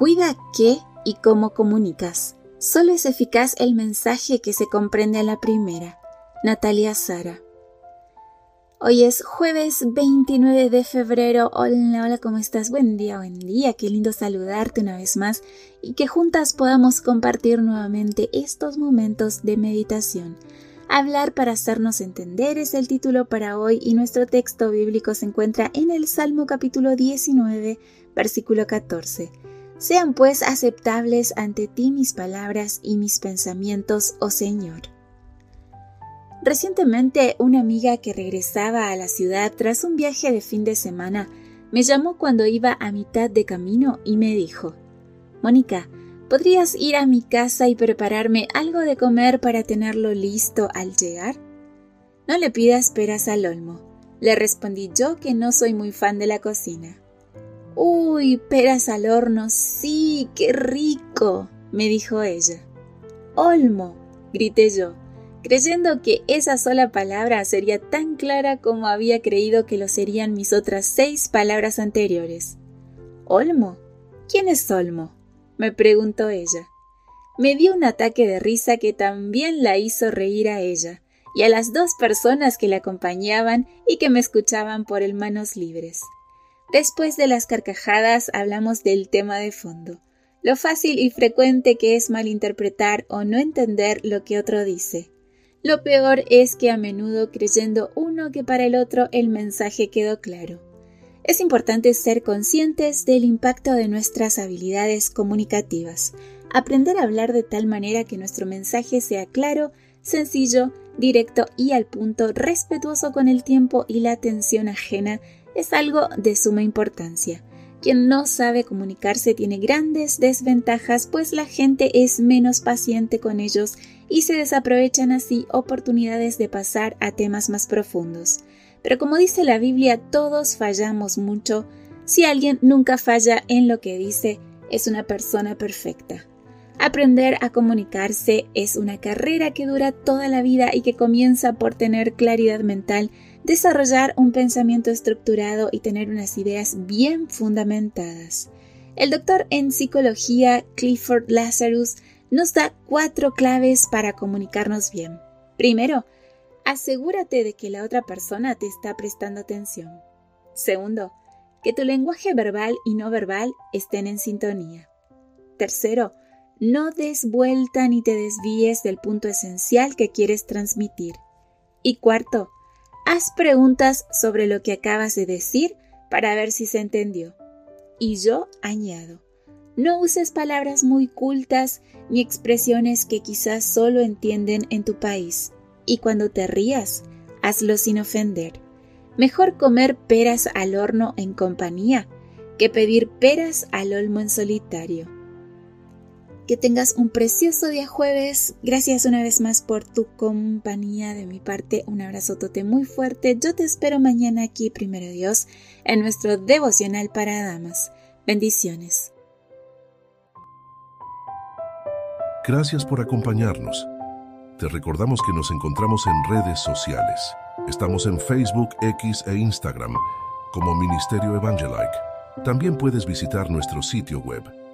Cuida qué y cómo comunicas. Solo es eficaz el mensaje que se comprende a la primera. Natalia Sara. Hoy es jueves 29 de febrero. Hola, hola, ¿cómo estás? Buen día, buen día. Qué lindo saludarte una vez más y que juntas podamos compartir nuevamente estos momentos de meditación. Hablar para hacernos entender es el título para hoy y nuestro texto bíblico se encuentra en el Salmo capítulo 19, versículo 14. Sean pues aceptables ante ti mis palabras y mis pensamientos, oh Señor. Recientemente una amiga que regresaba a la ciudad tras un viaje de fin de semana me llamó cuando iba a mitad de camino y me dijo, Mónica, ¿podrías ir a mi casa y prepararme algo de comer para tenerlo listo al llegar? No le pidas peras al olmo. Le respondí yo que no soy muy fan de la cocina. Uy, peras al horno, sí, qué rico, me dijo ella. Olmo, grité yo, creyendo que esa sola palabra sería tan clara como había creído que lo serían mis otras seis palabras anteriores. ¿Olmo? ¿Quién es Olmo? me preguntó ella. Me dio un ataque de risa que también la hizo reír a ella y a las dos personas que la acompañaban y que me escuchaban por el manos libres. Después de las carcajadas hablamos del tema de fondo, lo fácil y frecuente que es malinterpretar o no entender lo que otro dice. Lo peor es que a menudo creyendo uno que para el otro el mensaje quedó claro. Es importante ser conscientes del impacto de nuestras habilidades comunicativas, aprender a hablar de tal manera que nuestro mensaje sea claro, sencillo, directo y al punto, respetuoso con el tiempo y la atención ajena es algo de suma importancia. Quien no sabe comunicarse tiene grandes desventajas pues la gente es menos paciente con ellos y se desaprovechan así oportunidades de pasar a temas más profundos. Pero como dice la Biblia, todos fallamos mucho. Si alguien nunca falla en lo que dice, es una persona perfecta. Aprender a comunicarse es una carrera que dura toda la vida y que comienza por tener claridad mental desarrollar un pensamiento estructurado y tener unas ideas bien fundamentadas. El doctor en psicología Clifford Lazarus nos da cuatro claves para comunicarnos bien. Primero, asegúrate de que la otra persona te está prestando atención. Segundo, que tu lenguaje verbal y no verbal estén en sintonía. Tercero, no des vuelta ni te desvíes del punto esencial que quieres transmitir. Y cuarto, Haz preguntas sobre lo que acabas de decir para ver si se entendió. Y yo añado, no uses palabras muy cultas ni expresiones que quizás solo entienden en tu país. Y cuando te rías, hazlo sin ofender. Mejor comer peras al horno en compañía que pedir peras al olmo en solitario. Que tengas un precioso día jueves. Gracias una vez más por tu compañía. De mi parte, un abrazotote muy fuerte. Yo te espero mañana aquí, primero Dios, en nuestro devocional para damas. Bendiciones. Gracias por acompañarnos. Te recordamos que nos encontramos en redes sociales. Estamos en Facebook, X e Instagram como Ministerio Evangelike. También puedes visitar nuestro sitio web